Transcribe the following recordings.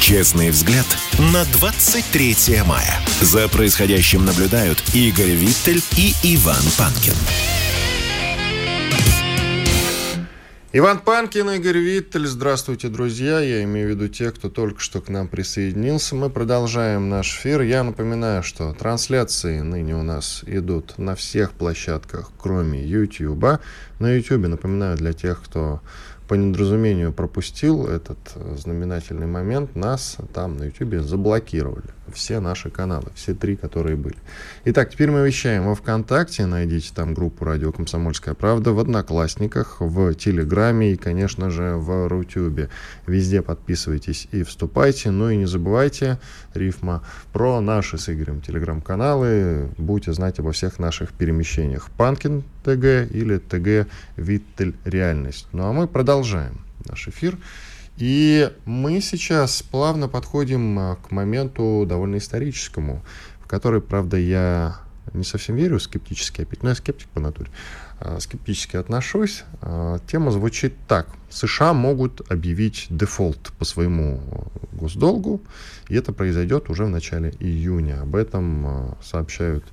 Честный взгляд на 23 мая. За происходящим наблюдают Игорь Виттель и Иван Панкин. Иван Панкин, Игорь Виттель. Здравствуйте, друзья. Я имею в виду тех, кто только что к нам присоединился. Мы продолжаем наш эфир. Я напоминаю, что трансляции ныне у нас идут на всех площадках, кроме YouTube. На YouTube, напоминаю, для тех, кто по недоразумению пропустил этот э, знаменательный момент, нас там на YouTube заблокировали. Все наши каналы, все три, которые были. Итак, теперь мы вещаем во ВКонтакте, найдите там группу «Радио Комсомольская правда», в Одноклассниках, в Телеграме и, конечно же, в Рутюбе. Везде подписывайтесь и вступайте. Ну и не забывайте, рифма, про наши с Игорем телеграм-каналы. Будете знать обо всех наших перемещениях. Панкин ТГ или ТГ Виттель Реальность. Ну а мы продолжаем наш эфир. И мы сейчас плавно подходим а, к моменту довольно историческому, в который, правда, я не совсем верю, скептически опять, но я скептик по натуре. Э, скептически отношусь. Э, тема звучит так. США могут объявить дефолт по своему госдолгу, и это произойдет уже в начале июня. Об этом э, сообщают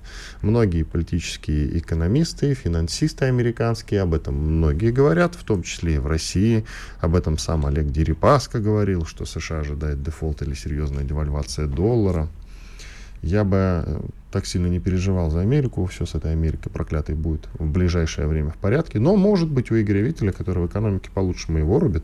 многие политические экономисты, финансисты американские, об этом многие говорят, в том числе и в России. Об этом сам Олег Дерипаска говорил, что США ожидает дефолт или серьезная девальвация доллара я бы э, так сильно не переживал за Америку, все с этой Америкой проклятой будет в ближайшее время в порядке. Но, может быть, у Игоря Виттеля, который в экономике получше моего рубит,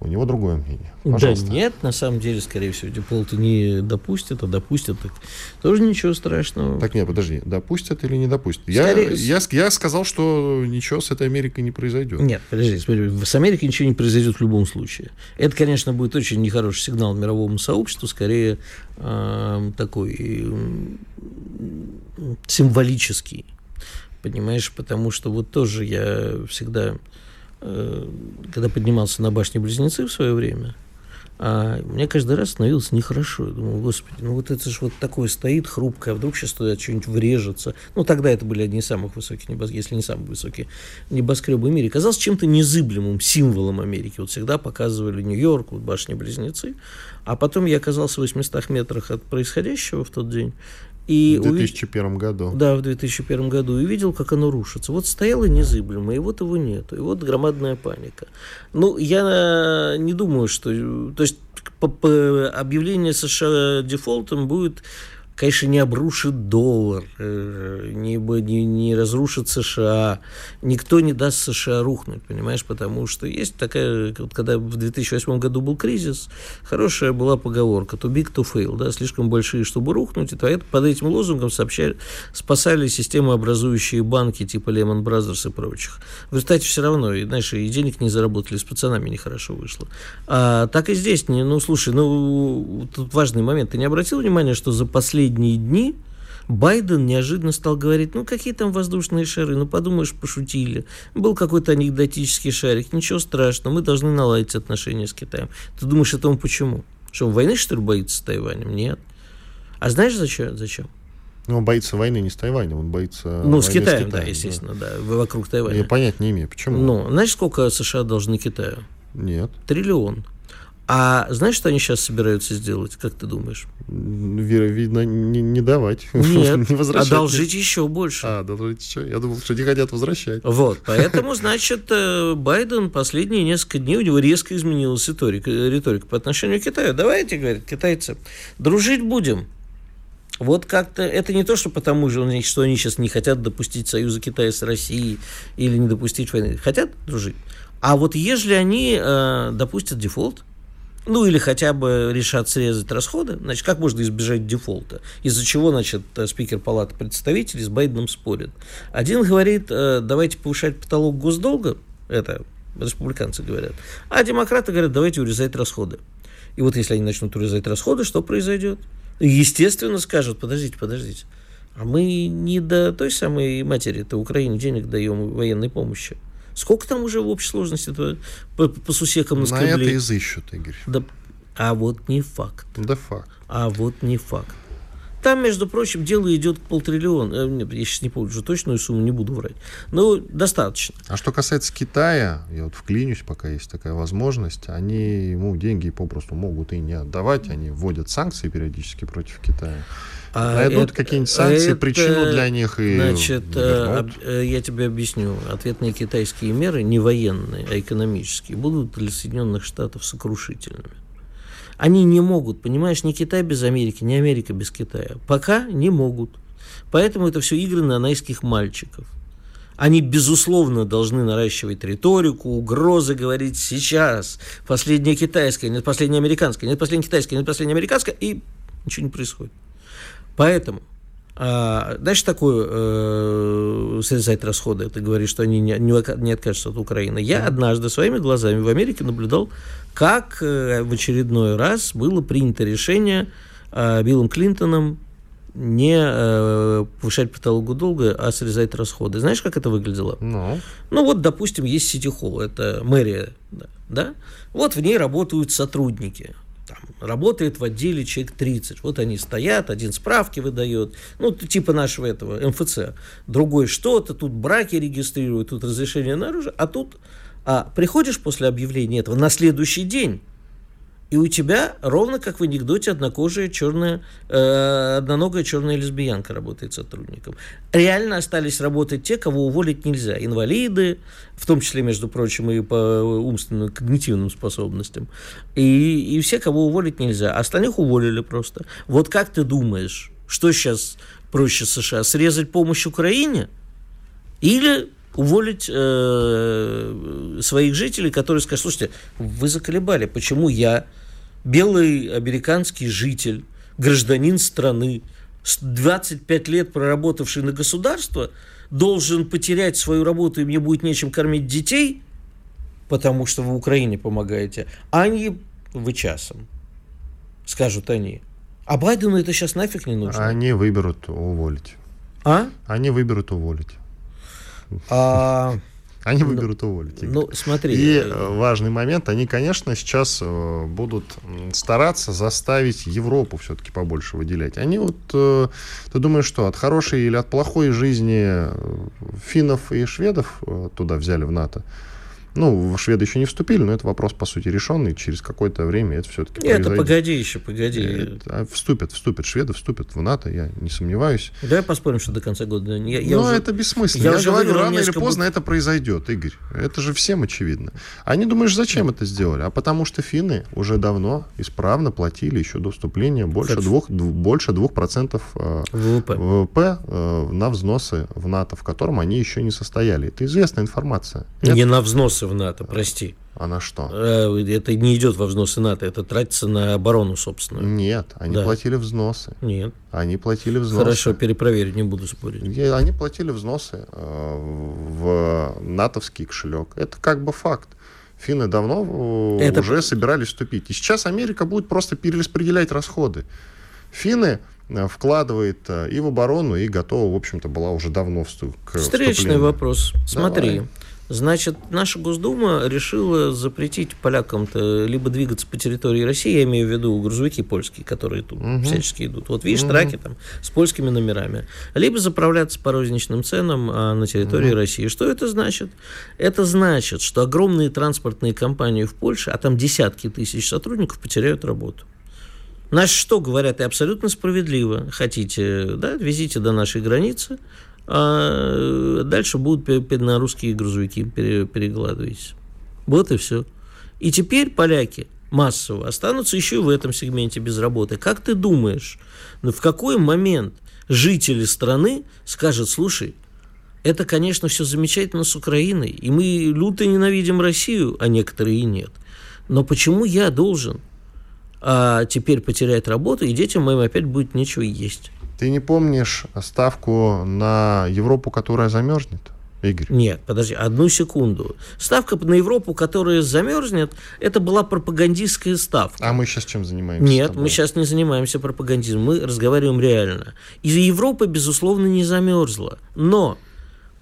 у него другое мнение. Пожалуйста. Да нет, на самом деле, скорее всего, Деполта не допустят, а допустят, так тоже ничего страшного. Так нет, подожди, допустят или не допустят? Скорее... Я, я, я сказал, что ничего с этой Америкой не произойдет. Нет, подожди, смотри, с Америкой ничего не произойдет в любом случае. Это, конечно, будет очень нехороший сигнал мировому сообществу, скорее э, такой э, символический, понимаешь, потому что вот тоже я всегда когда поднимался на башне Близнецы в свое время, а мне каждый раз становилось нехорошо. Я думал, господи, ну вот это же вот такое стоит хрупкое, а вдруг сейчас туда что-нибудь врежется. Ну, тогда это были одни из самых высоких небоскребов, если не самые высокие небоскребы в мире. Казалось чем-то незыблемым символом Америки. Вот всегда показывали Нью-Йорк, вот башни-близнецы. А потом я оказался в 800 метрах от происходящего в тот день. И в 2001 увид... году. Да, в 2001 году. И видел, как оно рушится. Вот стояло незыблемо, и вот его нету. И вот громадная паника. Ну, я не думаю, что... То есть по, по объявление США дефолтом будет конечно, не обрушит доллар, э, не, не, не разрушит США. Никто не даст США рухнуть, понимаешь, потому что есть такая, вот когда в 2008 году был кризис, хорошая была поговорка «to big to fail», да, слишком большие, чтобы рухнуть, и под этим лозунгом сообщали, спасали системообразующие банки типа Lehman Brothers и прочих. В результате все равно, и, знаешь, и денег не заработали, с пацанами нехорошо вышло. А так и здесь, не, ну, слушай, ну, тут важный момент. Ты не обратил внимания, что за последние последние дни Байден неожиданно стал говорить, ну какие там воздушные шары, ну подумаешь, пошутили. Был какой-то анекдотический шарик, ничего страшного, мы должны наладить отношения с Китаем. Ты думаешь, это он почему? Что, он войны, что ли, боится с Тайванем? Нет. А знаешь, зачем? зачем? Ну, он боится войны не с Тайванем, он боится... Ну, с Китаем, с Китаем, да, естественно, да. да, вокруг Тайваня. Я понять не имею, почему. Ну, знаешь, сколько США должны Китаю? Нет. Триллион. А знаешь, что они сейчас собираются сделать, как ты думаешь? Вера, видно, не, не давать. Нет, не возвращать. одолжить еще больше. А, одолжить еще. Я думал, что не хотят возвращать. Вот, поэтому, значит, э, Байден последние несколько дней, у него резко изменилась риторика, риторика по отношению к Китаю. Давайте, говорят китайцы, дружить будем. Вот как-то это не то, что потому что они сейчас не хотят допустить союза Китая с Россией или не допустить войны. Хотят дружить. А вот если они э, допустят дефолт, ну или хотя бы решат срезать расходы, значит, как можно избежать дефолта? Из-за чего, значит, э, спикер Палаты представителей с Байденом спорит. Один говорит, э, давайте повышать потолок госдолга, это республиканцы говорят, а демократы говорят, давайте урезать расходы. И вот если они начнут урезать расходы, что произойдет? Естественно, скажут, подождите, подождите. А мы не до той самой матери-то Украине денег даем военной помощи. Сколько там уже в общей сложности по, по сусекам наскребли? На это изыщут, Игорь. Да, а вот не факт. Да факт. А вот не факт. Там, между прочим, дело идет к полтриллиона. Э, нет, я сейчас не помню уже точную сумму, не буду врать. Но достаточно. А что касается Китая, я вот вклинюсь, пока есть такая возможность, они ему деньги попросту могут и не отдавать. Они вводят санкции периодически против Китая. А Найдут какие-нибудь санкции, это, причину для них и Значит, э, вернут. Э, я тебе объясню. Ответные китайские меры, не военные, а экономические, будут для Соединенных Штатов сокрушительными. Они не могут, понимаешь, ни Китай без Америки, ни Америка без Китая. Пока не могут. Поэтому это все игры нанайских мальчиков. Они, безусловно, должны наращивать риторику, угрозы, говорить сейчас. Последняя китайская, нет последняя американская, нет последняя китайская, нет последняя американская, и ничего не происходит. Поэтому а, дальше такое э, срезать расходы. Ты говоришь, что они не, не, не откажутся от Украины. Я однажды своими глазами в Америке наблюдал, как э, в очередной раз было принято решение э, Биллом Клинтоном не э, повышать потолок долга, а срезать расходы. Знаешь, как это выглядело? Ну. Ну вот, допустим, есть Сити-холл, это мэрия, да? Вот в ней работают сотрудники работает в отделе человек 30. Вот они стоят, один справки выдает, ну, типа нашего этого МФЦ. Другой что-то, тут браки регистрируют, тут разрешение на оружие, а тут а приходишь после объявления этого на следующий день, и у тебя ровно как в анекдоте однокожая черная, э, одноногая черная лесбиянка работает сотрудником. Реально остались работать те, кого уволить нельзя. Инвалиды, в том числе, между прочим, и по умственным, когнитивным способностям. И, и все, кого уволить нельзя. Остальных уволили просто. Вот как ты думаешь, что сейчас проще США? Срезать помощь Украине? Или уволить э, своих жителей, которые скажут, слушайте, вы заколебали, почему я белый американский житель, гражданин страны, 25 лет проработавший на государство, должен потерять свою работу, и мне будет нечем кормить детей, потому что вы Украине помогаете, а не вы часом, скажут они. А Байдену это сейчас нафиг не нужно. Они выберут уволить. А? Они выберут уволить. А, они ну, выберут уволить. Ну, смотри. И э, важный момент, они, конечно, сейчас э, будут стараться заставить Европу все-таки побольше выделять. Они вот, э, ты думаешь, что от хорошей или от плохой жизни финнов и шведов туда взяли в НАТО? Ну, шведы еще не вступили, но это вопрос, по сути, решенный. Через какое-то время это все-таки Нет, это погоди еще, погоди. Это, а вступят, вступят. Шведы вступят в НАТО, я не сомневаюсь. Давай поспорим, что до конца года. Я, я но уже, это бессмысленно. Я, я уже говорю, рано или поздно это произойдет, Игорь. Это же всем очевидно. Они думаешь, зачем да. это сделали? А потому что финны уже давно исправно платили еще до вступления больше двух, больше двух процентов э, ВВП, ВВП э, на взносы в НАТО, в котором они еще не состояли. Это известная информация. Нет? Не на взносы в НАТО, прости. А на что? Э, это не идет во взносы НАТО, это тратится на оборону, собственно. Нет, они да. платили взносы. Нет. Они платили взносы. Хорошо, перепроверить, не буду спорить. Они платили взносы э, в натовский кошелек. Это как бы факт. Финны давно э, это... уже собирались вступить. И сейчас Америка будет просто перераспределять расходы. Финны вкладывает и в оборону, и готова, в общем-то, была уже давно к Встречный вступлению. вопрос. Смотри, Давай. Значит, наша Госдума решила запретить полякам-то либо двигаться по территории России, я имею в виду грузовики польские, которые тут угу. всячески идут. Вот видишь, угу. траки там с польскими номерами. Либо заправляться по розничным ценам а на территории угу. России. Что это значит? Это значит, что огромные транспортные компании в Польше, а там десятки тысяч сотрудников, потеряют работу. Наши что говорят, и абсолютно справедливо. Хотите, да, везите до нашей границы, а дальше будут на русские грузовики перекладывать. Вот и все. И теперь поляки массово останутся еще и в этом сегменте без работы. Как ты думаешь, ну, в какой момент жители страны скажут, слушай, это, конечно, все замечательно с Украиной, и мы люто ненавидим Россию, а некоторые и нет. Но почему я должен а теперь потерять работу, и детям моим опять будет нечего есть? Ты не помнишь ставку на Европу, которая замерзнет? Игорь. Нет, подожди, одну секунду. Ставка на Европу, которая замерзнет, это была пропагандистская ставка. А мы сейчас чем занимаемся? Нет, мы сейчас не занимаемся пропагандизмом, мы разговариваем реально. И Европа, безусловно, не замерзла. Но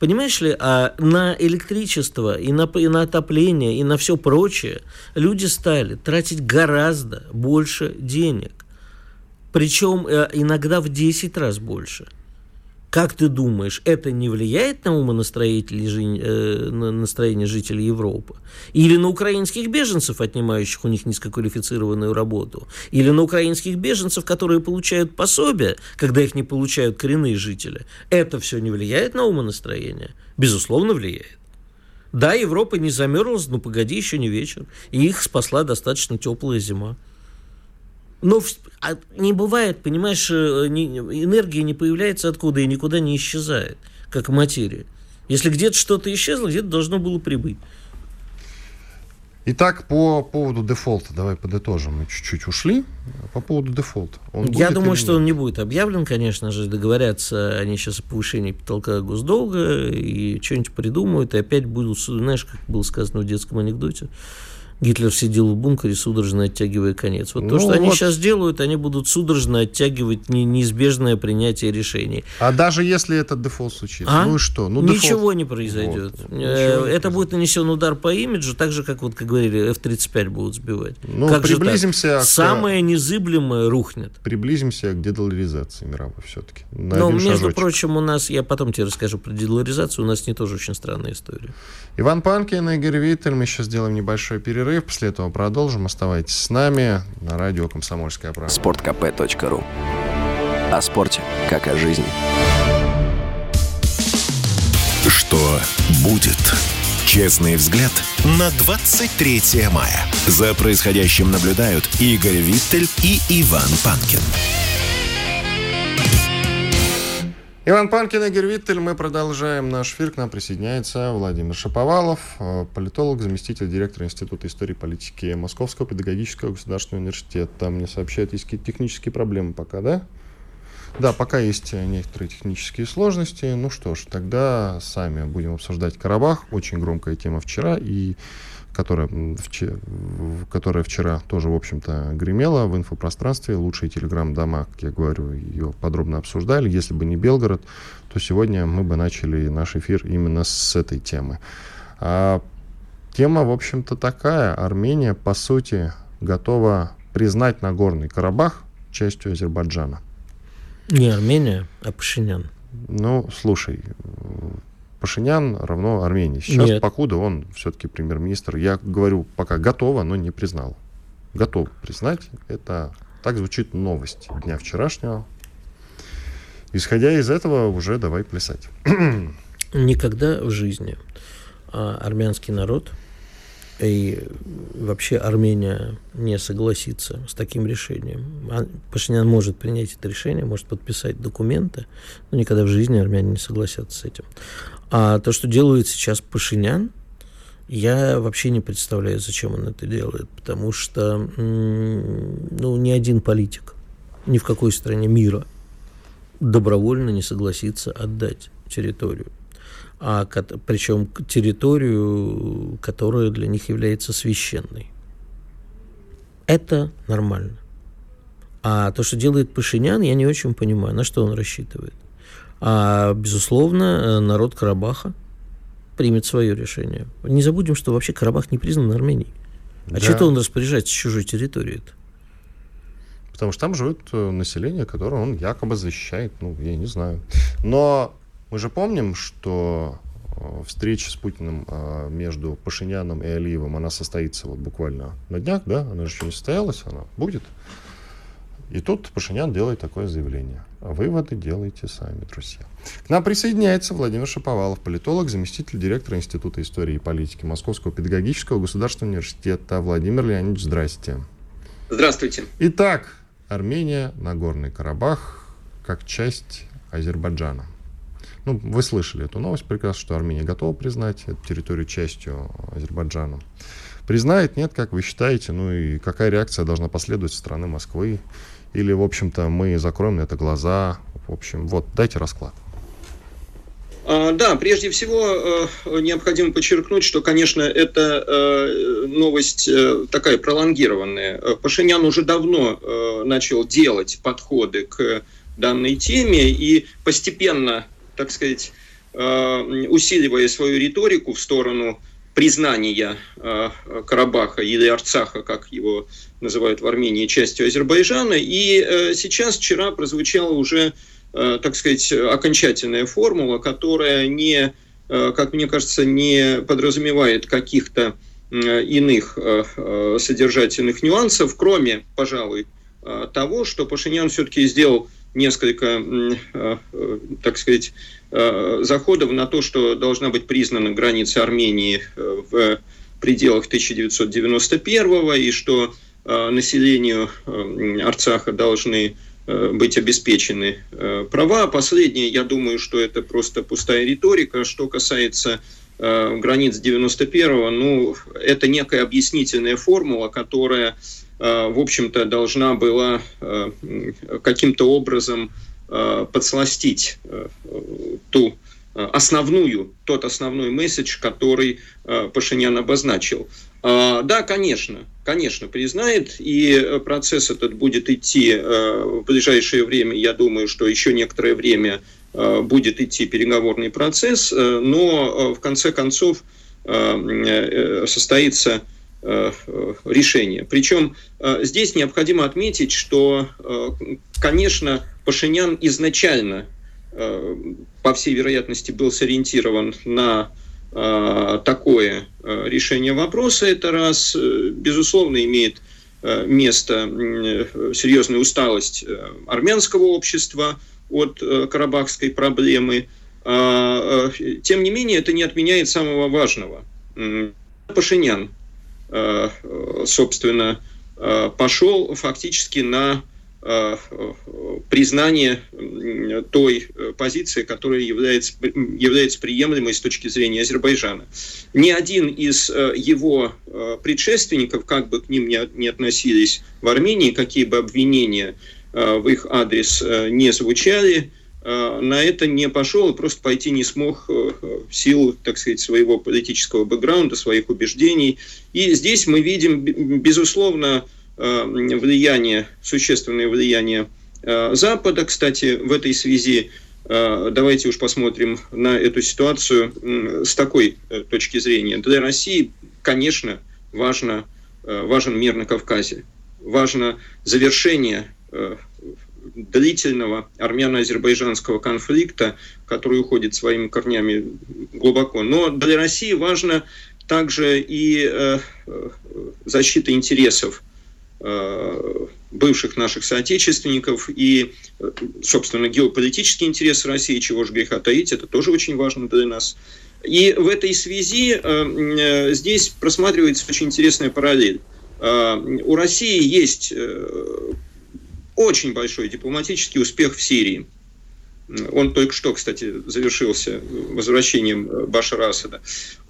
Понимаешь ли, а на электричество и на, и на отопление и на все прочее люди стали тратить гораздо больше денег. Причем э, иногда в 10 раз больше – как ты думаешь, это не влияет на умонастроение э, жителей Европы? Или на украинских беженцев, отнимающих у них низкоквалифицированную работу? Или на украинских беженцев, которые получают пособие, когда их не получают коренные жители? Это все не влияет на умонастроение? Безусловно, влияет. Да, Европа не замерзла, но погоди, еще не вечер. И их спасла достаточно теплая зима. Но а не бывает, понимаешь, э, энергия не появляется откуда и никуда не исчезает, как материя. Если где-то что-то исчезло, где-то должно было прибыть. Итак, по поводу дефолта, давай подытожим. Мы чуть-чуть ушли. По поводу дефолта. Он Я думаю, что он не будет объявлен, конечно же. Договорятся они сейчас о повышении потолка госдолга и что-нибудь придумают. И опять будут, знаешь, как было сказано в детском анекдоте, Гитлер сидел в бункере, судорожно оттягивая конец. Вот ну то, что вот. они сейчас делают, они будут судорожно оттягивать не, неизбежное принятие решений. А даже если этот дефолт случится, а? ну и что? Ну, Ничего дефолт... не произойдет. Вот. Э, это будет нанесен удар по имиджу, так же, как, вот, как говорили, F-35 будут сбивать. Ну, как приблизимся к... Самое незыблемое рухнет. Приблизимся к дедоларизации мировой все-таки. Но, между шажочек. прочим, у нас, я потом тебе расскажу про дедоларизацию, у нас не тоже очень странная история. Иван Панкин, Игорь Виттель, мы сейчас сделаем небольшой перерыв перерыв, после этого продолжим. Оставайтесь с нами на радио «Комсомольская правда». Спорткп.ру О спорте, как о жизни. Что будет? Честный взгляд на 23 мая. За происходящим наблюдают Игорь Виттель и Иван Панкин. Иван Панкин, Игорь Виттель. Мы продолжаем наш эфир. К нам присоединяется Владимир Шаповалов, э, политолог, заместитель директора Института истории и политики Московского педагогического государственного университета. Мне сообщают, есть какие-то технические проблемы пока, да? Да, пока есть некоторые технические сложности. Ну что ж, тогда сами будем обсуждать Карабах. Очень громкая тема вчера. И которая, которая вчера тоже, в общем-то, гремела в инфопространстве. Лучшие телеграм-дома, как я говорю, ее подробно обсуждали. Если бы не Белгород, то сегодня мы бы начали наш эфир именно с этой темы. А тема, в общем-то, такая. Армения, по сути, готова признать Нагорный Карабах частью Азербайджана. Не Армения, а Пашинян. Ну, слушай, Пашинян равно Армении. Сейчас, Нет. покуда он все-таки премьер-министр, я говорю, пока готово, но не признал. Готов признать. Это так звучит новость дня вчерашнего. Исходя из этого, уже давай плясать. Никогда в жизни а, армянский народ и вообще Армения не согласится с таким решением. А, Пашинян может принять это решение, может подписать документы, но никогда в жизни армяне не согласятся с этим. А то, что делает сейчас Пашинян, я вообще не представляю, зачем он это делает, потому что ну, ни один политик ни в какой стране мира добровольно не согласится отдать территорию. А, причем территорию, которая для них является священной. Это нормально. А то, что делает Пашинян, я не очень понимаю, на что он рассчитывает. А, безусловно, э, народ Карабаха примет свое решение. Не забудем, что вообще Карабах не признан Арменией. А да. что-то он распоряжается чужой территорией -то? Потому что там живет э, население, которое он якобы защищает, ну, я не знаю. Но мы же помним, что э, встреча с Путиным между Пашиняном и Алиевым, она состоится вот буквально на днях, да? Она же еще не состоялась, она будет. И тут Пашинян делает такое заявление. Выводы делайте сами, друзья. К нам присоединяется Владимир Шаповалов, политолог, заместитель директора Института истории и политики Московского педагогического государственного университета. Владимир Леонидович, здрасте. Здравствуйте. Итак, Армения, Нагорный Карабах, как часть Азербайджана. Ну, вы слышали эту новость прекрасно, что Армения готова признать эту территорию частью Азербайджана. Признает, нет, как вы считаете? Ну и какая реакция должна последовать со стороны Москвы? Или, в общем-то, мы закроем на это глаза. В общем, вот, дайте расклад. А, да, прежде всего э, необходимо подчеркнуть, что, конечно, это э, новость э, такая пролонгированная. Пашинян уже давно начал делать подходы к данной теме и постепенно, так сказать, усиливая свою риторику в сторону признания Карабаха или Арцаха, как его называют в Армении, частью Азербайджана. И сейчас, вчера прозвучало уже Э, так сказать, окончательная формула, которая не, э, как мне кажется, не подразумевает каких-то э, иных содержательных нюансов, кроме, пожалуй, того, что Пашинян все-таки сделал несколько, так сказать, заходов на то, что должна быть признана граница Армении в пределах 1991 и что населению Арцаха должны Э, быть обеспечены э, права. Последнее, я думаю, что это просто пустая риторика. Что касается э, границ 91-го, ну, это некая объяснительная формула, которая, в общем-то, должна была каким-то образом подсластить ту основную, тот основной месседж, который Пашинян обозначил. А, да, конечно, конечно, признает, и процесс этот будет идти э, в ближайшее время, я думаю, что еще некоторое время э, будет идти переговорный процесс, э, но в конце концов состоится решение. Причем здесь необходимо отметить, что, конечно, Пашинян изначально, по всей вероятности, был сориентирован на а, такое а, решение вопроса. Это раз, э, безусловно, имеет э, место серьезная усталость э, армянского общества от карабахской проблемы. А, тем не менее, это не отменяет самого важного. Пашинян, собственно, пошел фактически на Э, признание той э, позиции, которая является, является приемлемой с точки зрения Азербайджана. Ни один из э, его предшественников, как бы к ним ни относились в Армении, какие бы обвинения в их адрес не звучали, на это не пошел и просто пойти не смог в силу, так сказать, своего политического бэкграунда, своих убеждений. И здесь мы видим, безусловно, Э, влияние, существенное влияние э, Запада. Кстати, в этой связи э, давайте уж посмотрим на эту ситуацию с такой точки зрения. Для России, конечно, важно, важен мир на Кавказе. Важно завершение длительного армяно-азербайджанского конфликта, который уходит своими корнями глубоко. Но для России важно также и защита интересов Э, бывших наших соотечественников и, собственно, геополитический интерес России, чего же греха таить, это тоже очень важно для нас. И в этой связи э, э, здесь просматривается очень интересная параллель. У России есть очень большой дипломатический успех в Сирии – он только что, кстати, завершился возвращением э, Башара Асада.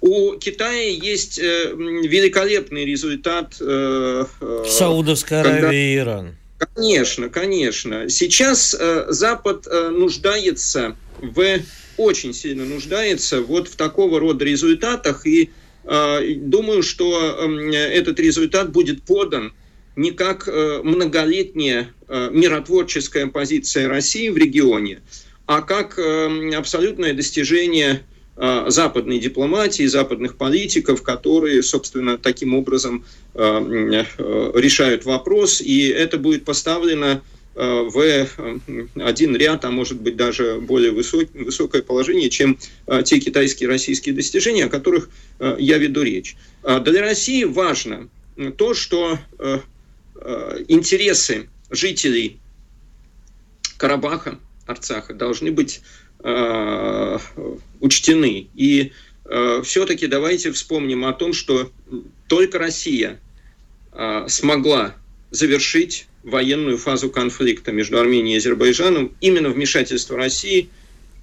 У Китая есть э, великолепный результат. Э, Саудовская Аравия когда... и Иран. Конечно, конечно. Сейчас Запад нуждается в очень сильно нуждается вот в такого рода результатах и думаю, что эм, этот результат будет подан не как многолетняя миротворческая позиция России в регионе, а как эм, абсолютное достижение э, западной дипломатии, западных политиков, которые, собственно, таким образом э, э, решают вопрос, и это будет поставлено в один ряд, а может быть даже более высок, высокое положение, чем те китайские и российские достижения, о которых я веду речь. Для России важно то, что интересы жителей Карабаха, Арцаха должны быть э, учтены. И э, все-таки давайте вспомним о том, что только Россия э, смогла завершить военную фазу конфликта между Арменией и Азербайджаном. Именно вмешательство России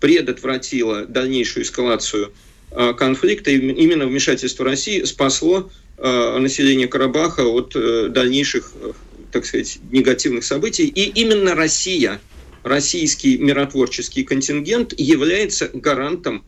предотвратило дальнейшую эскалацию э, конфликта. И именно вмешательство России спасло э, население Карабаха от э, дальнейших, э, так сказать, негативных событий. И именно Россия – российский миротворческий контингент является гарантом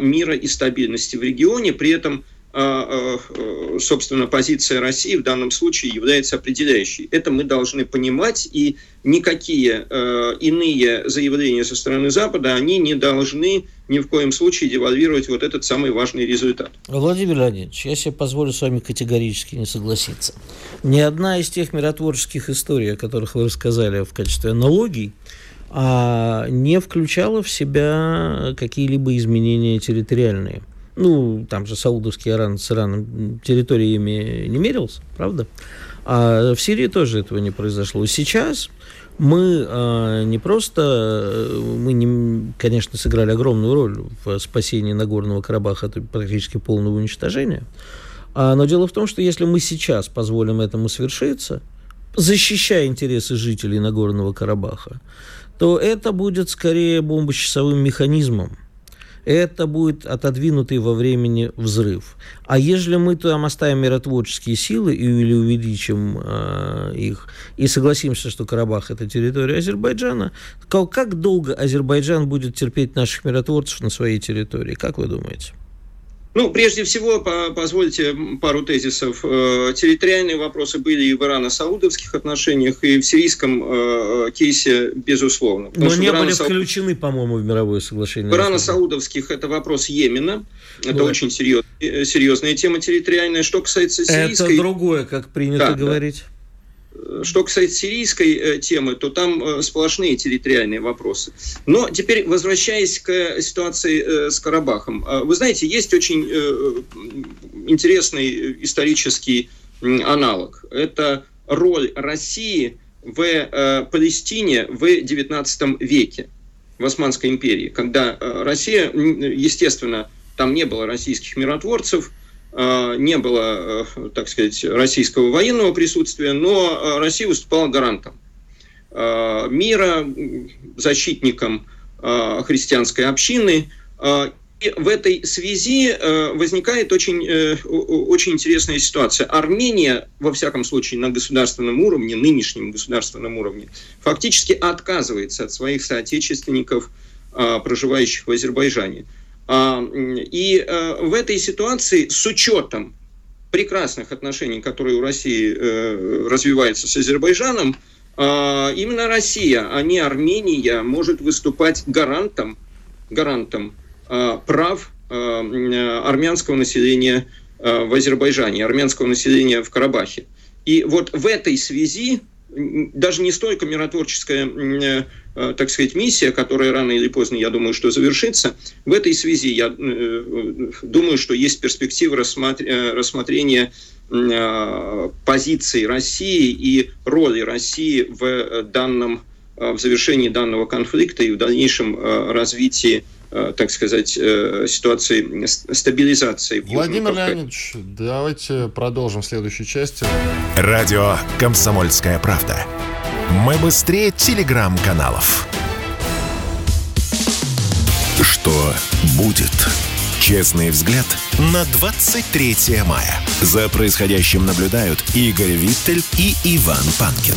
мира и стабильности в регионе, при этом а, а, собственно, позиция России в данном случае является определяющей. Это мы должны понимать, и никакие а, иные заявления со стороны Запада, они не должны ни в коем случае девальвировать вот этот самый важный результат. Владимир Леонидович, я себе позволю с вами категорически не согласиться. Ни одна из тех миротворческих историй, о которых вы рассказали в качестве аналогий, не включала в себя какие-либо изменения территориальные – ну, там же Саудовский Иран с Ираном территориями не мерился, правда? А в Сирии тоже этого не произошло. Сейчас мы э, не просто, мы, не, конечно, сыграли огромную роль в спасении Нагорного Карабаха от практически полного уничтожения, а, но дело в том, что если мы сейчас позволим этому свершиться, защищая интересы жителей Нагорного Карабаха, то это будет скорее бомбочасовым механизмом, это будет отодвинутый во времени взрыв. А если мы там оставим миротворческие силы или увеличим э, их и согласимся, что Карабах это территория Азербайджана, как, долго Азербайджан будет терпеть наших миротворцев на своей территории? Как вы думаете? Ну, прежде всего, по позвольте пару тезисов. Э, территориальные вопросы были и в ирано-саудовских отношениях, и в сирийском э, кейсе, безусловно. Но не были включены, по-моему, в мировое соглашение. В ирано-саудовских это вопрос Йемена. Это ну, очень серьез, э, серьезная тема территориальная. Что касается сирийской... Это другое, как принято да, говорить. Да. Что касается сирийской э, темы, то там э, сплошные территориальные вопросы. Но теперь, возвращаясь к ситуации э, с Карабахом. Вы знаете, есть очень интересный исторический аналог. Это роль России в Палестине в XIX веке, в Османской империи, когда Россия, естественно, там не было российских миротворцев – не было, э, так сказать, российского военного присутствия, но э, Россия выступала гарантом мира, защитником христианской общины. И в этой связи возникает очень, очень интересная ситуация. Армения, во всяком случае, на государственном уровне, нынешнем государственном уровне, фактически отказывается от своих соотечественников, проживающих в Азербайджане. А, и э, в этой ситуации с учетом прекрасных отношений, которые у России э, развиваются с Азербайджаном, а, именно Россия, а не Армения, может выступать гарантом, гарантом а, прав армянского населения в Азербайджане, армянского населения в Карабахе. И вот в этой связи даже не столько миротворческая, так сказать, миссия, которая рано или поздно, я думаю, что завершится. В этой связи я э, думаю, что есть перспектива э, рассмотрения позиции России и роли России в данном в завершении данного конфликта и в дальнейшем развитии Э, так сказать, э, ситуации стабилизации. Владимир Леонидович, давайте продолжим в следующей части. Радио «Комсомольская правда». Мы быстрее телеграм-каналов. Что будет? Честный взгляд на 23 мая. За происходящим наблюдают Игорь Виттель и Иван Панкин.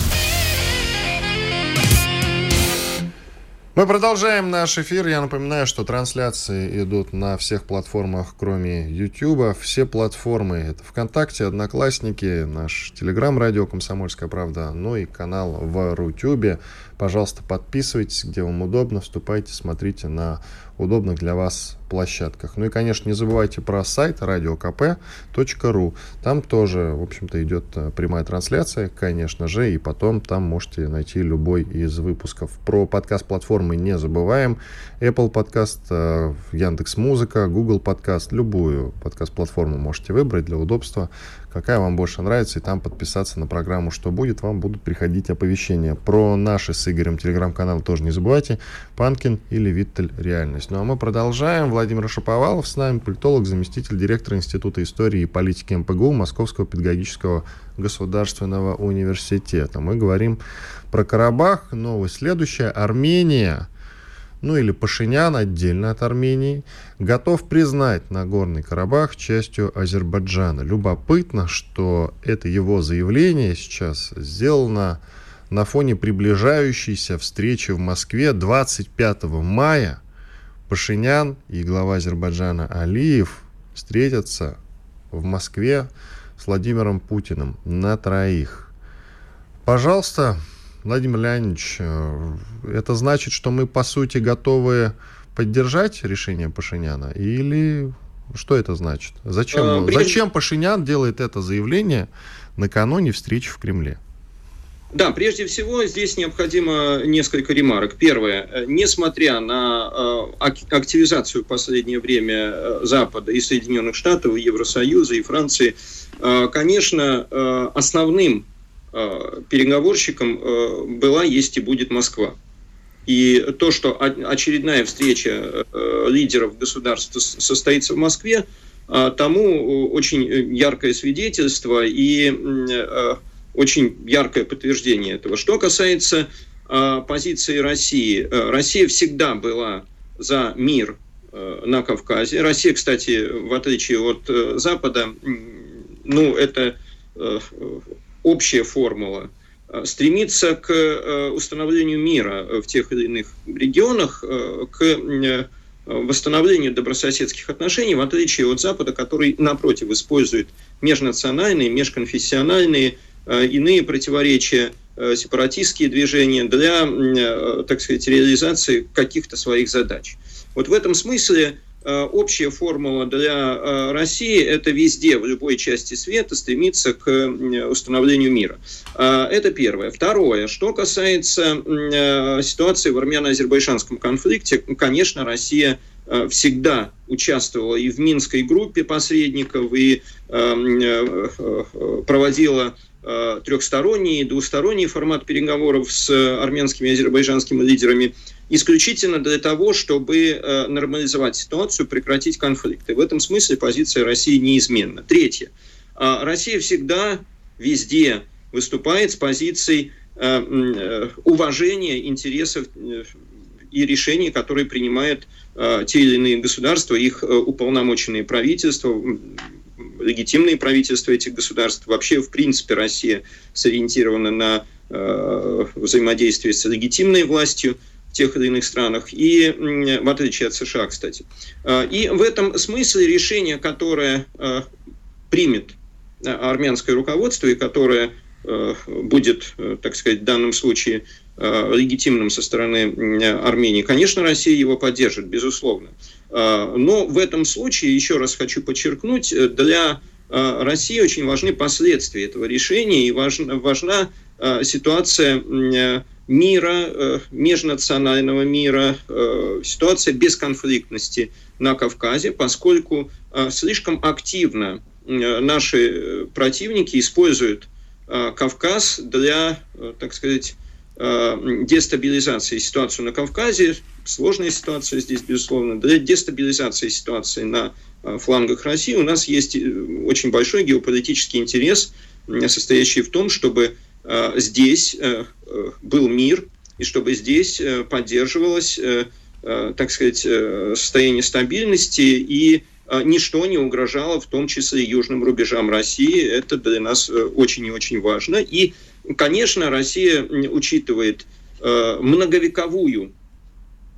Мы продолжаем наш эфир. Я напоминаю, что трансляции идут на всех платформах, кроме YouTube. Все платформы — это ВКонтакте, Одноклассники, наш Телеграм-радио «Комсомольская правда», ну и канал в Рутюбе. Пожалуйста, подписывайтесь, где вам удобно, вступайте, смотрите на удобных для вас площадках. Ну и, конечно, не забывайте про сайт radiokp.ru. Там тоже, в общем-то, идет э, прямая трансляция, конечно же, и потом там можете найти любой из выпусков. Про подкаст-платформы не забываем. Apple подкаст, э, Яндекс Музыка, Google подкаст, любую подкаст-платформу можете выбрать для удобства какая вам больше нравится, и там подписаться на программу «Что будет», вам будут приходить оповещения. Про наши с Игорем телеграм-канал тоже не забывайте. Панкин или Виттель Реальность. Ну а мы продолжаем. Владимир Шаповалов с нами, политолог, заместитель директора Института истории и политики МПГУ Московского педагогического государственного университета. Мы говорим про Карабах. Новость следующая. Армения – ну или Пашинян отдельно от Армении, готов признать Нагорный Карабах частью Азербайджана. Любопытно, что это его заявление сейчас сделано на фоне приближающейся встречи в Москве 25 мая Пашинян и глава Азербайджана Алиев встретятся в Москве с Владимиром Путиным на троих. Пожалуйста, Владимир Леонидович, э, это значит, что мы, по сути, готовы поддержать решение Пашиняна? Или что это значит? Зачем, а, зачем Пашинян делает это заявление накануне встречи в Кремле? Да, прежде всего здесь необходимо несколько ремарок. Первое. Несмотря на э, активизацию в последнее время э, Запада и Соединенных Штатов, и Евросоюза, и Франции, э, конечно, основным переговорщиком была, есть и будет Москва. И то, что очередная встреча лидеров государств состоится в Москве, тому очень яркое свидетельство и очень яркое подтверждение этого. Что касается э, позиции России, э, Россия всегда была за мир э, на Кавказе. Россия, кстати, в отличие от э, Запада, ну, это э, общая формула э, стремится к э, установлению мира в тех или иных регионах, э, к восстановлению добрососедских отношений, в отличие от Запада, который, напротив, использует межнациональные, межконфессиональные иные противоречия, сепаратистские движения для, так сказать, реализации каких-то своих задач. Вот в этом смысле общая формула для России – это везде, в любой части света, стремиться к установлению мира. Это первое. Второе. Что касается ситуации в армяно-азербайджанском конфликте, конечно, Россия всегда участвовала и в Минской группе посредников, и проводила Э, трехсторонний, двусторонний формат переговоров с армянскими и азербайджанскими лидерами исключительно для того, чтобы э, нормализовать ситуацию, прекратить конфликты. В этом смысле позиция России неизменна. Третье. А Россия всегда везде выступает с позицией э, уважения интересов и решений, которые принимают те или иные государства, их уполномоченные правительства, легитимные правительства этих государств. Вообще, в принципе, Россия сориентирована на э, взаимодействие с легитимной властью тех или иных странах, и в отличие от США, кстати. Э, и в этом смысле решение, которое э, примет э, армянское руководство и которое будет, так сказать, в данном случае легитимным со стороны Армении, конечно, Россия его поддержит, безусловно. А, но в этом случае, еще раз хочу подчеркнуть, э, для а, России очень важны последствия этого решения и важна, важна а, ситуация э, мира, э, межнационального мира, ситуация бесконфликтности на Кавказе, поскольку слишком активно наши противники используют Кавказ для, так сказать, дестабилизации ситуации на Кавказе, сложная ситуация здесь, безусловно. Для дестабилизации ситуации на э, флангах России у нас есть э, очень большой геополитический интерес, состоящий в том, чтобы э, здесь был мир, и чтобы здесь поддерживалось, так сказать, состояние стабильности, и ничто не угрожало, в том числе и южным рубежам России. Это для нас очень и очень важно. И, конечно, Россия учитывает многовековую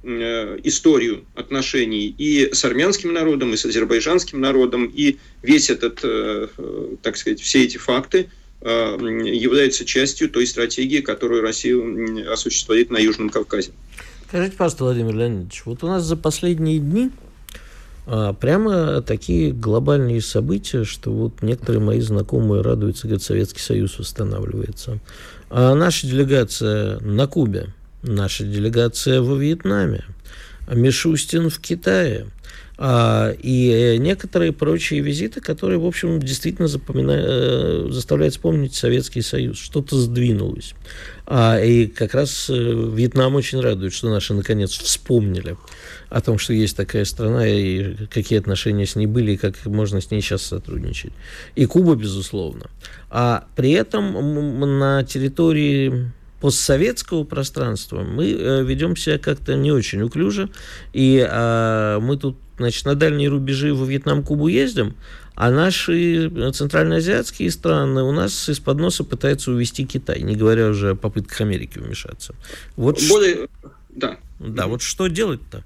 Э, историю отношений и с армянским народом, и с азербайджанским народом, и весь этот, э, э, так сказать, все эти факты являются частью той стратегии, которую Россия осуществляет на Южном Кавказе. Скажите, пожалуйста, Владимир Леонидович, вот у нас за последние дни а, прямо такие глобальные события, что вот некоторые мои знакомые радуются, говорят, Советский Союз восстанавливается. А наша делегация на Кубе – наша делегация во Вьетнаме, Мишустин в Китае, и некоторые прочие визиты, которые, в общем, действительно запоминают, э, заставляют вспомнить Советский Союз. Что-то сдвинулось. А, и как раз э, Вьетнам очень радует, что наши, наконец, вспомнили о том, что есть такая страна, и какие отношения с ней были, и как можно с ней сейчас сотрудничать. И Куба, безусловно. А при этом на территории постсоветского пространства мы э, ведем себя как-то не очень уклюже, и э, мы тут, значит, на дальние рубежи во Вьетнам, Кубу ездим, А наши центральноазиатские страны у нас из-под носа пытаются увести Китай, не говоря уже о попытках Америки вмешаться. Вот Более... Ш... Да. Да, вот что делать-то?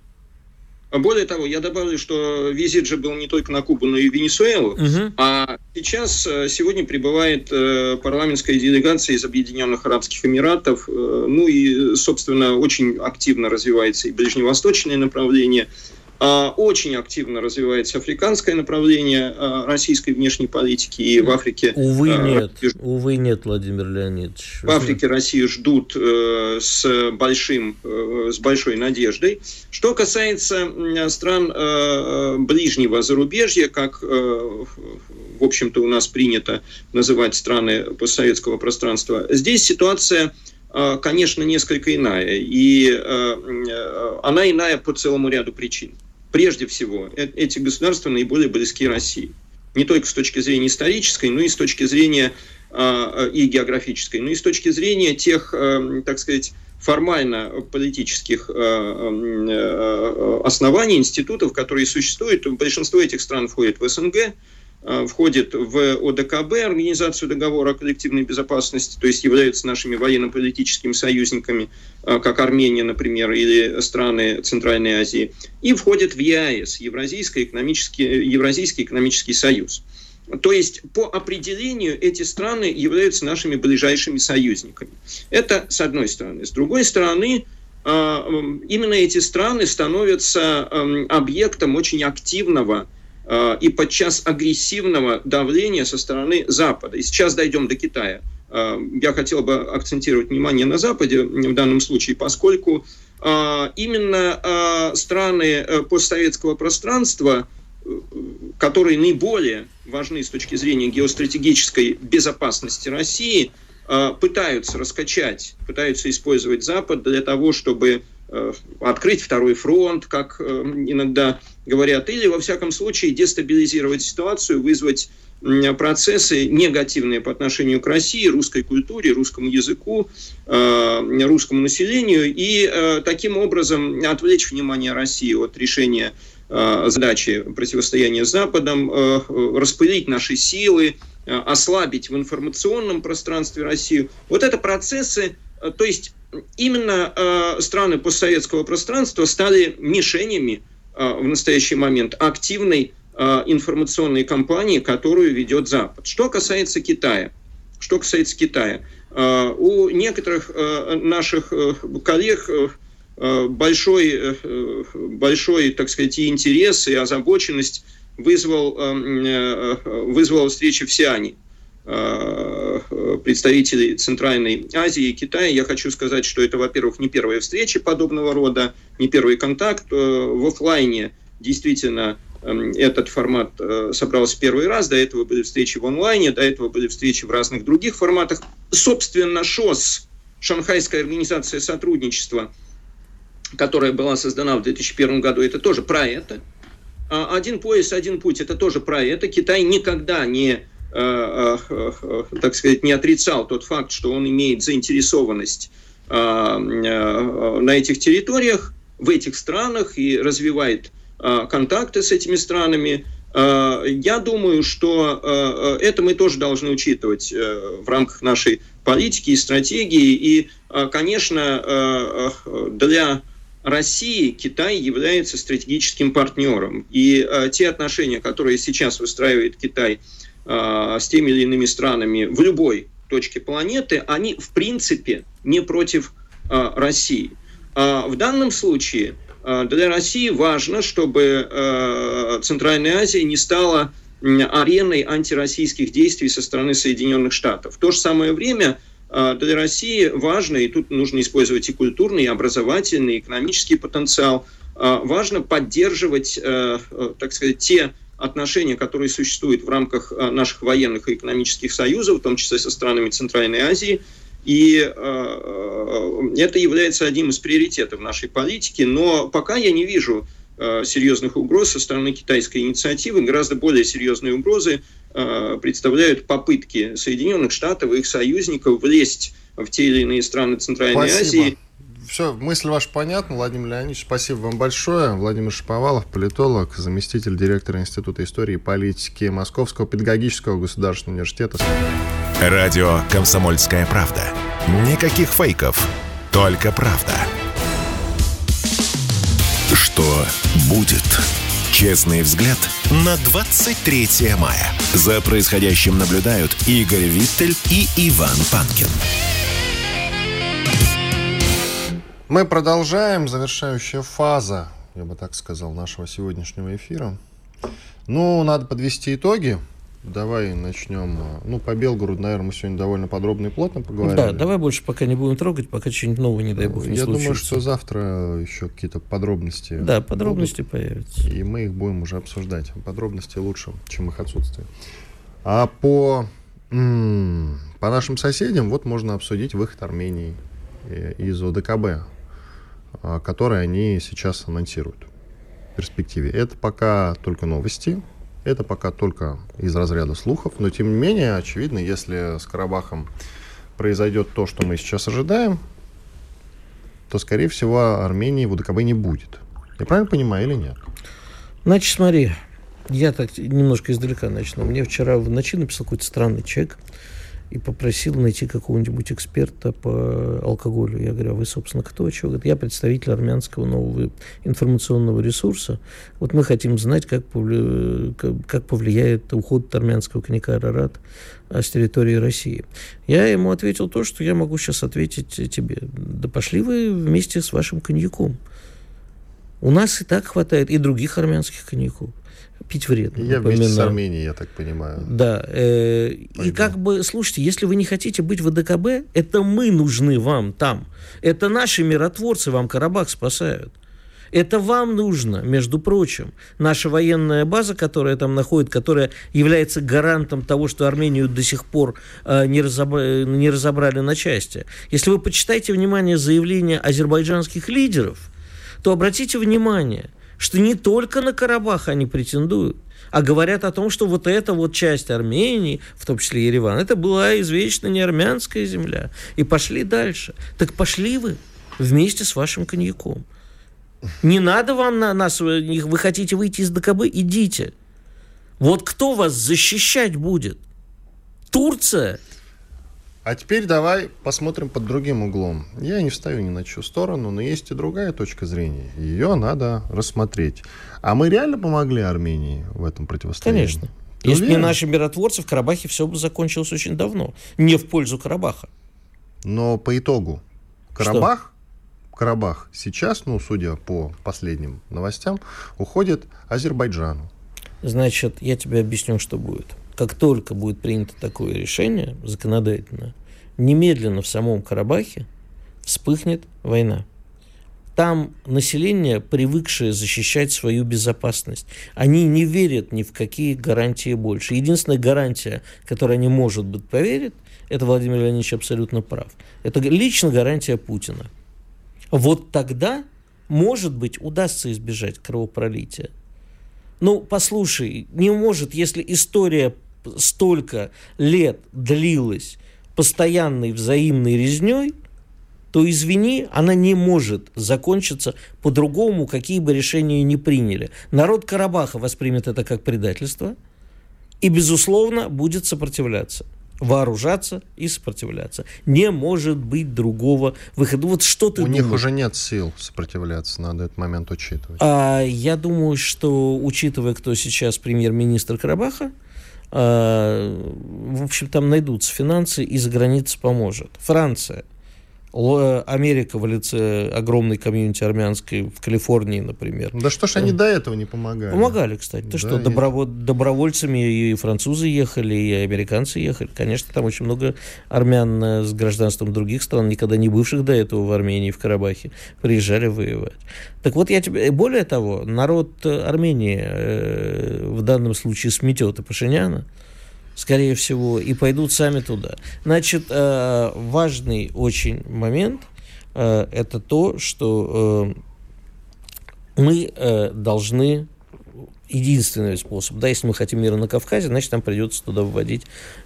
А более того, я добавлю, что визит же был не только на Кубу, но и в Венесуэлу. Угу. А сейчас, э, сегодня прибывает э, парламентская делегация из Объединенных Арабских Эмиратов. Э, ну и, собственно, очень активно развивается и ближневосточное направление – очень активно развивается африканское направление а, российской внешней политики, и в Африке... Увы, а, нет. Увы, нет, Владимир Леонидович. В Африке Россию ждут э, с, большим, э, с большой надеждой. Что касается стран э, ближнего зарубежья, как, в общем-то, у нас принято называть страны постсоветского пространства, здесь ситуация конечно, несколько иная. И она иная по целому ряду причин прежде всего, э, эти государства наиболее близки России. Не только с точки зрения исторической, но и с точки зрения а, и географической, но и с точки зрения тех, э, так сказать, формально политических э, оснований, институтов, которые существуют. Большинство этих стран входит в СНГ, Э, входит в ОДКБ, Организацию договора о коллективной безопасности, то есть являются нашими военно-политическими союзниками, э, как Армения, например, или страны Центральной Азии, и входит в ЕАЭС, Евразийский экономический, Евразийский экономический союз. То есть по определению эти страны являются нашими ближайшими союзниками. Это с одной стороны. С другой стороны, э, именно эти страны становятся эм, объектом очень активного Э, и подчас агрессивного давления со стороны Запада. И сейчас дойдем до Китая. Э, я хотел бы акцентировать внимание на Западе в данном случае, поскольку э, именно страны постсоветского пространства, которые наиболее важны с точки зрения геостратегической безопасности России, пытаются раскачать, пытаются использовать Запад для того, чтобы Э, открыть второй фронт, как э, иногда говорят, или, во всяком случае, дестабилизировать ситуацию, вызвать процессы негативные по отношению к России, русской культуре, русскому языку, э, русскому населению, и таким образом отвлечь внимание России от решения задачи противостояния с Западом, распылить наши силы, ослабить в информационном пространстве Россию. Вот это процессы, то есть именно э, страны постсоветского пространства стали мишенями э, в настоящий момент активной э, информационной кампании, которую ведет Запад. Что касается Китая, что касается Китая, э, у некоторых э, наших э, коллег э, большой, э, большой, так сказать, и интерес, и озабоченность вызвал, э, э вызвала встреча в Сиане Э, представителей Центральной Азии и Китая. Я хочу сказать, что это, во-первых, не первая встреча подобного рода, не первый контакт. Э, в офлайне действительно эм, этот формат э, собрался первый раз, до этого были встречи в онлайне, до этого были встречи в разных других форматах. Собственно, ШОС, Шанхайская организация сотрудничества, которая была создана в 2001 году, это тоже про это. А один пояс, один путь, это тоже про это. Китай никогда не Э, э, э, так сказать, не отрицал тот факт, что он имеет заинтересованность на этих территориях, в этих странах и развивает контакты с этими странами. Я думаю, что это мы тоже должны учитывать в рамках нашей политики и стратегии. И, конечно, для России Китай является стратегическим партнером. И те отношения, которые сейчас выстраивает Китай э, с теми или иными странами в любой точке планеты, они в принципе не против э, России. А в данном случае э, для России важно, чтобы э, Центральная Азия не стала ареной антироссийских действий со стороны Соединенных Штатов. В то же самое время для России важно, и тут нужно использовать и культурный, и образовательный, и экономический потенциал, важно поддерживать, так сказать, те отношения, которые существуют в рамках э, наших военных и экономических союзов, в том числе со странами Центральной Азии. И э, э, это является одним из приоритетов нашей политики. Но пока я не вижу серьезных угроз со стороны китайской инициативы. Гораздо более серьезные угрозы представляют попытки Соединенных Штатов и их союзников влезть в те или иные страны Центральной Спасибо. Азии все, мысль ваша понятна, Владимир Леонидович, спасибо вам большое. Владимир Шаповалов, политолог, заместитель директора Института истории и политики Московского педагогического государственного университета. Радио «Комсомольская правда». Никаких фейков, только правда. Что будет? Честный взгляд на 23 мая. За происходящим наблюдают Игорь Виттель и Иван Панкин. Мы продолжаем. Завершающая фаза, я бы так сказал, нашего сегодняшнего эфира. Ну, надо подвести итоги. Давай начнем. Ну, по Белгороду, наверное, мы сегодня довольно подробно и плотно поговорили. Да, давай больше пока не будем трогать, пока что-нибудь новое, не дай бог, не Я случится. думаю, что завтра еще какие-то подробности. Да, подробности будут, появятся. и мы их будем уже обсуждать. Подробности лучше, чем их отсутствие. А по, по нашим соседям вот можно обсудить выход Армении э, из ОДКБ, а, который они сейчас анонсируют в перспективе. Это пока только новости, это пока только из разряда слухов, но тем не менее, очевидно, если с Карабахом произойдет то, что мы сейчас ожидаем, то, скорее всего, Армении в УДКБ не будет. Я правильно понимаю или нет? Значит, смотри, я так немножко издалека начну. Мне вчера в ночи написал какой-то странный человек и попросил найти какого-нибудь эксперта по алкоголю. Я говорю, а вы, собственно, кто? Чего? Говорит, я представитель армянского нового информационного ресурса. Вот мы хотим знать, как, повли... как повлияет уход армянского коньяка «Арарат» с территории России. Я ему ответил то, что я могу сейчас ответить тебе. Да пошли вы вместе с вашим коньяком. У нас и так хватает и других армянских коньяков. Пить вредно. Я вместе с Арменией, я так понимаю. Да. Э, и как бы, слушайте, если вы не хотите быть в ДКБ, это мы нужны вам там. Это наши миротворцы вам Карабах спасают. Это вам нужно, между прочим, наша военная база, которая там находится, которая является гарантом того, что Армению до сих пор э, не, разобра... не разобрали на части. Если вы почитаете внимание заявления азербайджанских лидеров, то обратите внимание, что не только на Карабах они претендуют, а говорят о том, что вот эта вот часть Армении, в том числе Ереван, это была извечно не армянская земля. И пошли дальше. Так пошли вы вместе с вашим коньяком. Не надо вам на нас, вы хотите выйти из ДКБ, идите. Вот кто вас защищать будет? Турция? А теперь давай посмотрим под другим углом. Я не встаю ни на чью сторону, но есть и другая точка зрения. Ее надо рассмотреть. А мы реально помогли Армении в этом противостоянии? Конечно. Ты Если уверен? не наши миротворцы, в Карабахе все бы закончилось очень давно. Не в пользу Карабаха. Но по итогу Карабах, Что? Карабах сейчас, ну, судя по последним новостям, уходит Азербайджану. Значит, я тебе объясню, что будет как только будет принято такое решение законодательно, немедленно в самом Карабахе вспыхнет война. Там население, привыкшее защищать свою безопасность, они не верят ни в какие гарантии больше. Единственная гарантия, которая они, может быть, поверят, это Владимир Леонидович абсолютно прав. Это лично гарантия Путина. Вот тогда, может быть, удастся избежать кровопролития. Ну, послушай, не может, если история столько лет длилась постоянной взаимной резней, то, извини, она не может закончиться по-другому, какие бы решения ни приняли. Народ Карабаха воспримет это как предательство и, безусловно, будет сопротивляться вооружаться и сопротивляться. Не может быть другого выхода. Вот что ты У думаешь? них уже нет сил сопротивляться, надо этот момент учитывать. А, я думаю, что, учитывая, кто сейчас премьер-министр Карабаха, в общем, там найдутся финансы, и за границей поможет. Франция, Америка в лице огромной комьюнити армянской в Калифорнии, например. Да что ж они до этого не помогали? Помогали, кстати. Ты да, что, доброво- добровольцами и французы ехали, и американцы ехали. Конечно, там очень много армян э, с гражданством других стран, никогда не бывших до этого в Армении, в Карабахе, приезжали воевать. Так вот, я тебе... Более того, народ Армении э, в данном случае сметет и Пашиняна, скорее всего, и пойдут сами туда. Значит, э, важный очень момент э, это то, что э, мы должны единственный способ, да, если мы хотим мира на Кавказе, значит, нам придется туда вводить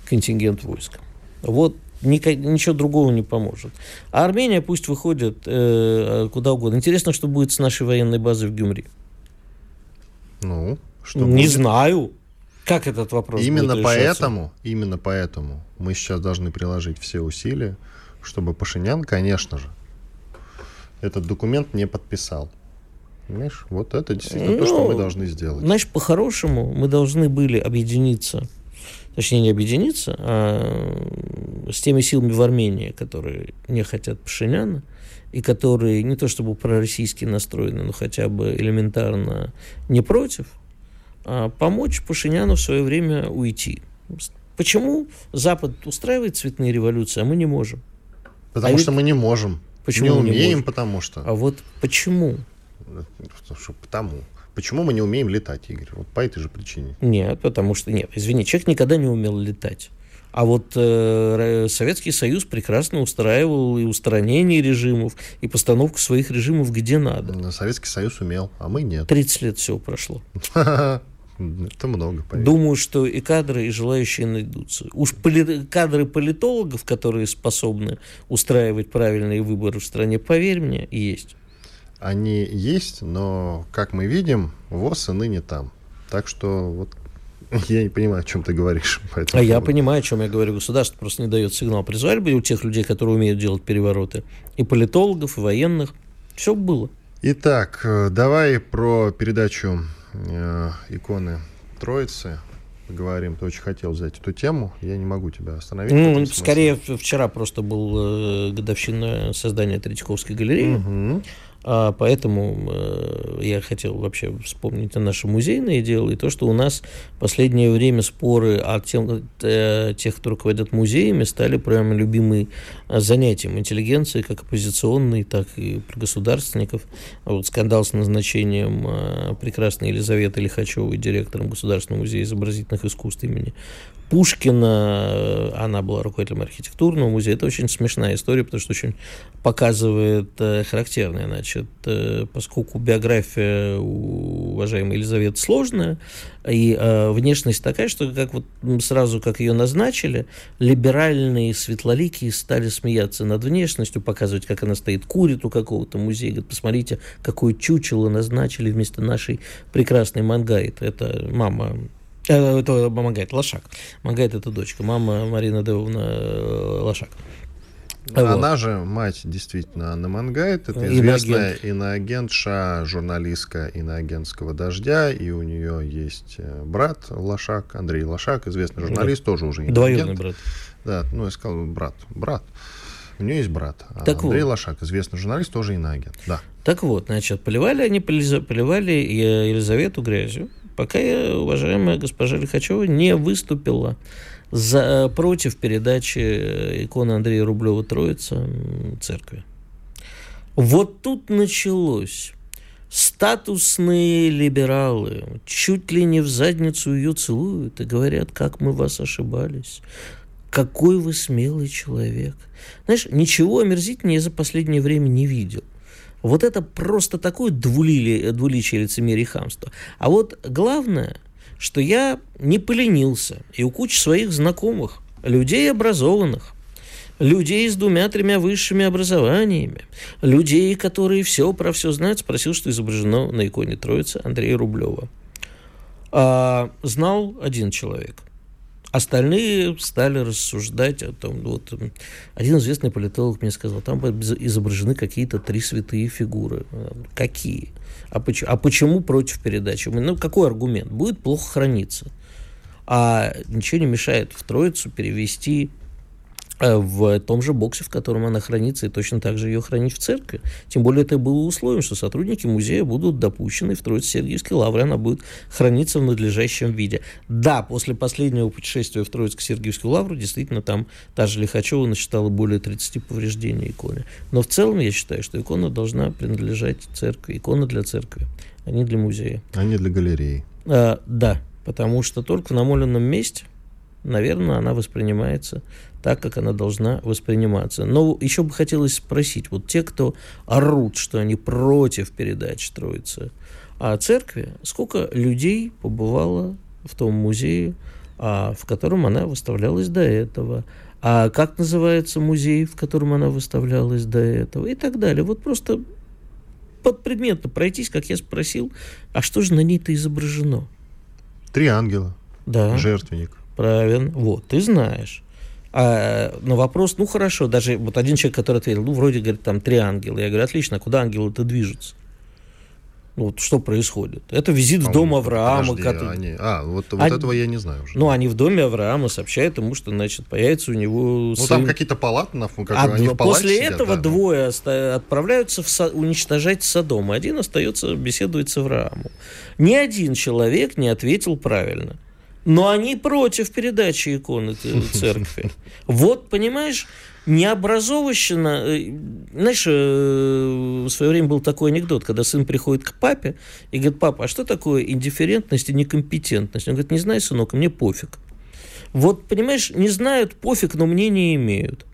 контингент войск. Вот ничего другого не поможет. А Армения пусть выходит э, куда угодно. Интересно, что будет с нашей военной базой в Гюмри. Ну, что Не будет? знаю. Как этот вопрос Именно будет поэтому, именно поэтому мы сейчас должны приложить все усилия, чтобы Пашинян, конечно же, этот документ не подписал. Понимаешь? Вот это действительно ну, то, что мы ну, должны сделать. Знаешь, по-хорошему мы должны были объединиться, точнее не объединиться, а с теми силами в Армении, которые не хотят Пашиняна, и которые не то чтобы пророссийски настроены, но хотя бы элементарно не против, помочь Пашиняну в свое время уйти. Почему Запад устраивает цветные революции, а мы не можем? Потому а что ведь... мы не можем. Почему не умеем, не потому что. А вот почему? Потому. Почему мы не умеем летать, Игорь? Вот по этой же причине. Нет, потому что нет. Извини, человек никогда не умел летать. А вот э, Советский Союз прекрасно устраивал и устранение режимов, и постановку своих режимов где надо. Советский Союз умел, а мы нет. 30 лет всего прошло. Это много, поверь. Думаю, что и кадры, и желающие найдутся. Уж поли- кадры политологов, которые способны устраивать правильные выборы в стране, поверь мне, есть. Они есть, но, как мы видим, ВОЗ и ныне там. Так что вот я не понимаю, о чем ты говоришь. а поводу. я понимаю, о чем я говорю. Государство просто не дает сигнал. Призвали бы у тех людей, которые умеют делать перевороты. И политологов, и военных. Все было. Итак, э, давай про передачу э, иконы Троицы поговорим. Ты очень хотел взять эту тему. Я не могу тебя остановить. Ну, скорее, вчера просто был э, годовщина создания Третьяковской галереи. Угу. А поэтому э, я хотел вообще вспомнить о нашем музейное дело и то, что у нас в последнее время споры о тем, э, тех, кто руководят музеями, стали прямо любимым занятием интеллигенции, как оппозиционной, так и государственников. А вот скандал с назначением э, прекрасной Елизаветы Лихачевой директором Государственного музея изобразительных искусств имени Пушкина, э, она была руководителем архитектурного музея. Это очень смешная история, потому что очень показывает э, характерное, значит, э, поскольку биография уважаемой Елизаветы сложная, и внешность такая, что как вот сразу, как ее назначили, либеральные светлоликие стали смеяться над внешностью, показывать, как она стоит, курит у какого-то музея. Говорит, посмотрите, какое чучело назначили вместо нашей прекрасной Мангайт. Это мама Э, это помогает Лошак. Помогает эта дочка. Мама Марина Девовна э, Лошак. Она вот. же мать действительно Анна Мангайт. Это известная Иноагент. иноагентша, журналистка иноагентского «Дождя». И у нее есть э, брат Лошак, Андрей Лошак, известный журналист, да. тоже уже иноагент. Двоюродный брат. Да, ну я сказал брат. Брат. У нее есть брат. А так Андрей вот. Лошак, известный журналист, тоже иноагент. Да. Так вот, значит, поливали они поливали Елизавету грязью пока уважаемая госпожа Лихачева не выступила за, против передачи иконы Андрея Рублева «Троица» церкви. Вот тут началось. Статусные либералы чуть ли не в задницу ее целуют и говорят, как мы вас ошибались. Какой вы смелый человек. Знаешь, ничего омерзительнее я за последнее время не видел – вот это просто такое двулили, двуличие лицемерие и хамство. А вот главное, что я не поленился и у кучи своих знакомых, людей образованных, людей с двумя-тремя высшими образованиями, людей, которые все про все знают, спросил, что изображено на иконе Троицы Андрея Рублева. А, знал один человек. Остальные стали рассуждать о том, вот один известный политолог мне сказал, там изображены какие-то три святые фигуры. Какие? А почему, а почему против передачи? Ну, какой аргумент? Будет плохо храниться. А ничего не мешает в Троицу перевести в том же боксе, в котором она хранится, и точно так же ее хранить в церкви. Тем более это было условием, что сотрудники музея будут допущены в Троице-Сергиевской лавре, она будет храниться в надлежащем виде. Да, после последнего путешествия в Троицко-Сергиевскую лавру действительно там та же Лихачева насчитала более 30 повреждений иконы. Но в целом я считаю, что икона должна принадлежать церкви. Икона для церкви, а не для музея. А не для галереи. А, да, потому что только в намоленном месте, наверное, она воспринимается так, как она должна восприниматься. Но еще бы хотелось спросить, вот те, кто орут, что они против передач Троицы о церкви, сколько людей побывало в том музее, а, в котором она выставлялась до этого? А как называется музей, в котором она выставлялась до этого? И так далее. Вот просто подпредметно пройтись, как я спросил, а что же на ней-то изображено? Три ангела. Да. Жертвенник. Правильно. Вот, ты знаешь. А на вопрос, ну хорошо, даже вот один человек, который ответил, ну вроде, говорит, там три ангела. Я говорю, отлично, а куда ангелы-то движутся? Ну, вот что происходит? Это визит в дом Авраама. Подожди, который... они... А, вот, вот Они- этого я не знаю уже. Ну, они в доме Авраама сообщают ему, что, значит, появится у него Ну, сын. там какие-то палаты, на как А они в после сидят, этого да. двое оста- отправляются в Со- уничтожать Содом. Один остается беседовать с Авраамом. Ни один человек не ответил правильно. Но они против передачи иконы церкви. Вот, понимаешь, необразованщина... э, Знаешь, э, в свое время был такой анекдот, когда сын приходит к папе и говорит, папа, а что такое индифферентность и некомпетентность? Он говорит, не знаю, сынок, мне пофиг. Вот, понимаешь, не знают, пофиг, но мнение имеют.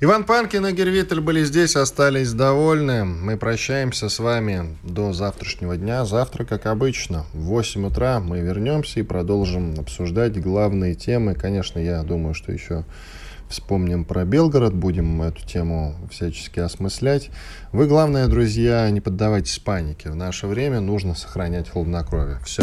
Иван Панкин и Игорь Виттель были здесь, остались довольны. Мы прощаемся с вами до завтрашнего дня. Завтра, как обычно, в 8 утра мы вернемся и продолжим обсуждать главные темы. Конечно, я думаю, что еще вспомним про Белгород, будем эту тему всячески осмыслять. Вы, главное, друзья, не поддавайтесь панике. В наше время нужно сохранять хладнокровие. Все.